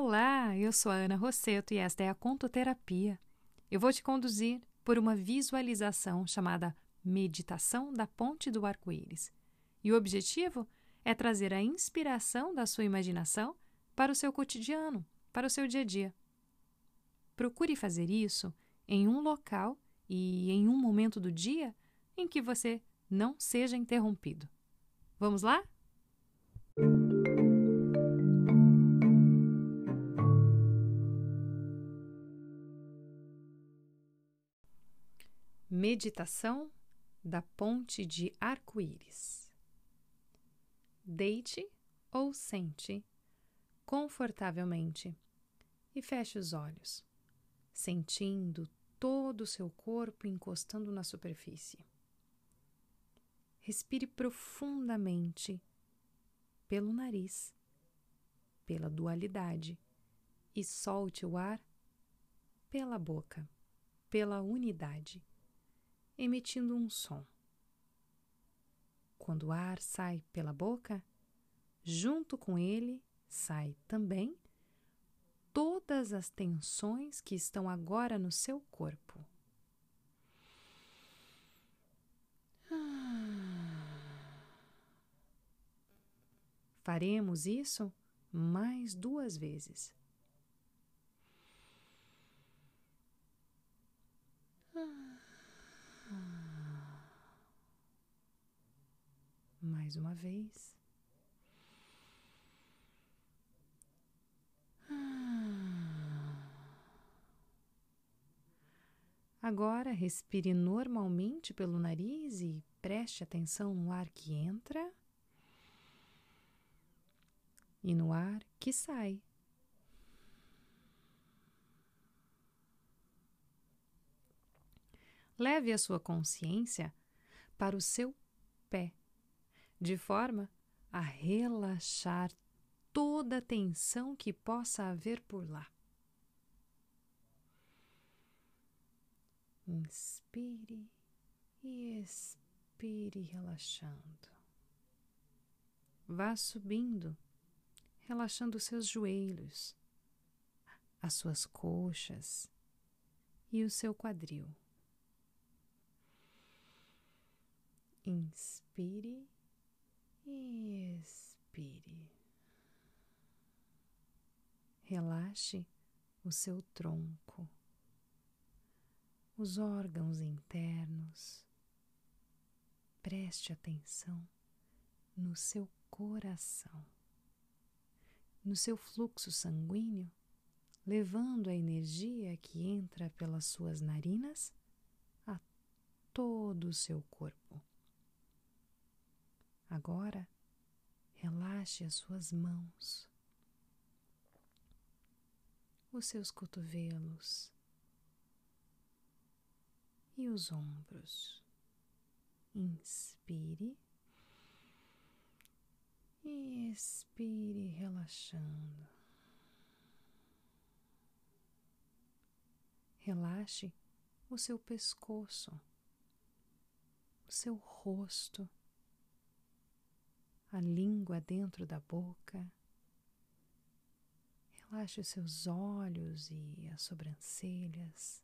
Olá, eu sou a Ana Rosseto e esta é a Contoterapia. Eu vou te conduzir por uma visualização chamada Meditação da Ponte do Arco-Íris. E o objetivo é trazer a inspiração da sua imaginação para o seu cotidiano, para o seu dia a dia. Procure fazer isso em um local e em um momento do dia em que você não seja interrompido. Vamos lá? Meditação da Ponte de Arco-Íris. Deite ou sente confortavelmente e feche os olhos, sentindo todo o seu corpo encostando na superfície. Respire profundamente pelo nariz, pela dualidade, e solte o ar pela boca, pela unidade emitindo um som. Quando o ar sai pela boca, junto com ele sai também todas as tensões que estão agora no seu corpo. Faremos isso mais duas vezes. Mais uma vez. Agora respire normalmente pelo nariz e preste atenção no ar que entra e no ar que sai. Leve a sua consciência para o seu pé de forma a relaxar toda a tensão que possa haver por lá. Inspire e expire relaxando. Vá subindo, relaxando seus joelhos, as suas coxas e o seu quadril. Inspire e expire. Relaxe o seu tronco, os órgãos internos. Preste atenção no seu coração, no seu fluxo sanguíneo, levando a energia que entra pelas suas narinas a todo o seu corpo. Agora, relaxe as suas mãos, os seus cotovelos e os ombros. Inspire e expire, relaxando. Relaxe o seu pescoço, o seu rosto a língua dentro da boca. Relaxe os seus olhos e as sobrancelhas.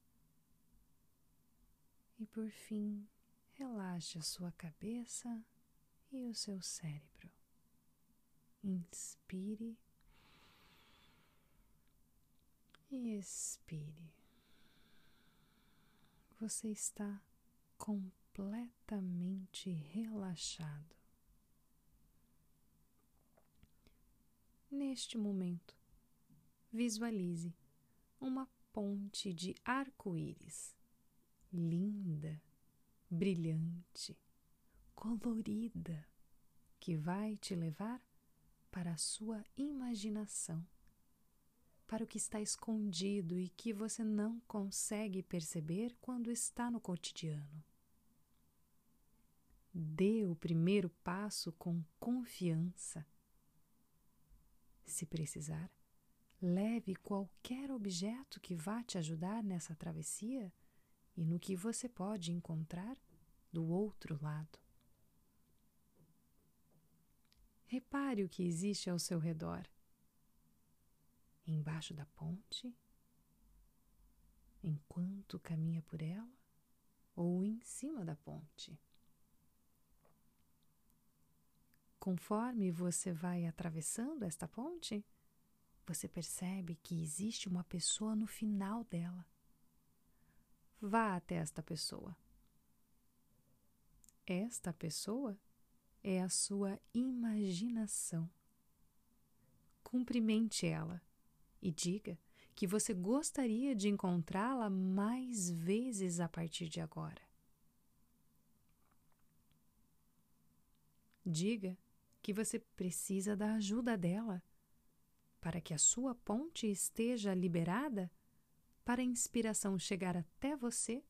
E por fim, relaxe a sua cabeça e o seu cérebro. Inspire e expire. Você está completamente relaxado. Neste momento, visualize uma ponte de arco-íris, linda, brilhante, colorida, que vai te levar para a sua imaginação, para o que está escondido e que você não consegue perceber quando está no cotidiano. Dê o primeiro passo com confiança se precisar, leve qualquer objeto que vá te ajudar nessa travessia e no que você pode encontrar do outro lado. Repare o que existe ao seu redor. embaixo da ponte, enquanto caminha por ela, ou em cima da ponte. Conforme você vai atravessando esta ponte, você percebe que existe uma pessoa no final dela. Vá até esta pessoa. Esta pessoa é a sua imaginação. Cumprimente ela e diga que você gostaria de encontrá-la mais vezes a partir de agora. Diga que você precisa da ajuda dela para que a sua ponte esteja liberada para a inspiração chegar até você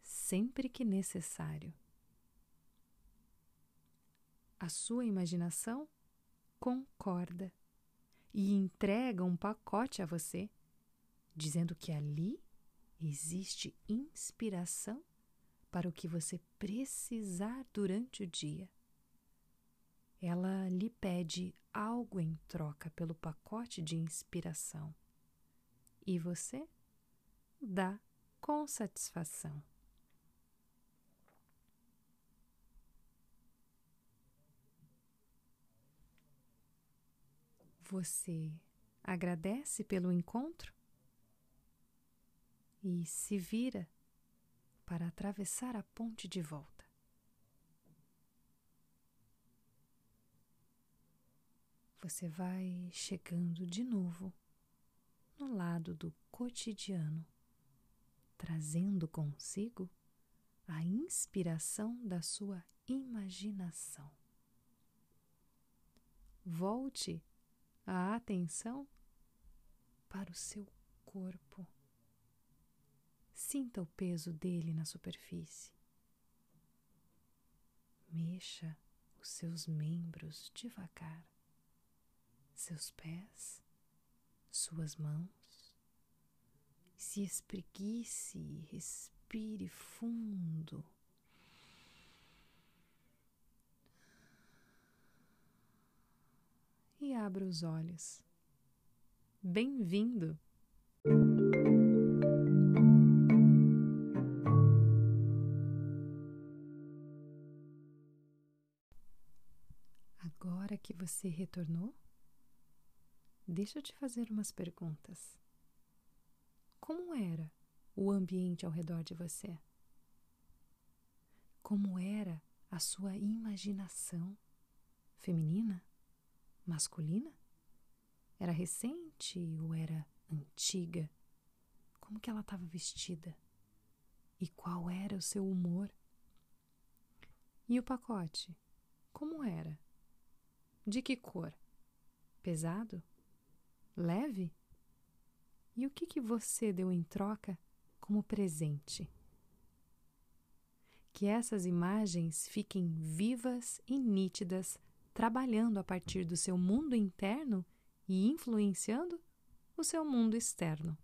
sempre que necessário. A sua imaginação concorda e entrega um pacote a você, dizendo que ali existe inspiração para o que você precisar durante o dia. Ela lhe pede algo em troca pelo pacote de inspiração e você dá com satisfação. Você agradece pelo encontro e se vira para atravessar a ponte de volta. Você vai chegando de novo no lado do cotidiano, trazendo consigo a inspiração da sua imaginação. Volte a atenção para o seu corpo. Sinta o peso dele na superfície. Mexa os seus membros devagar, seus pés, suas mãos. Se espreguice e respire fundo. e abra os olhos. Bem-vindo! Agora que você retornou, deixa eu te fazer umas perguntas. Como era o ambiente ao redor de você? Como era a sua imaginação feminina? masculina? Era recente ou era antiga? Como que ela estava vestida? E qual era o seu humor? E o pacote? Como era? De que cor? Pesado? Leve? E o que, que você deu em troca como presente? Que essas imagens fiquem vivas e nítidas trabalhando a partir do seu mundo interno e influenciando o seu mundo externo.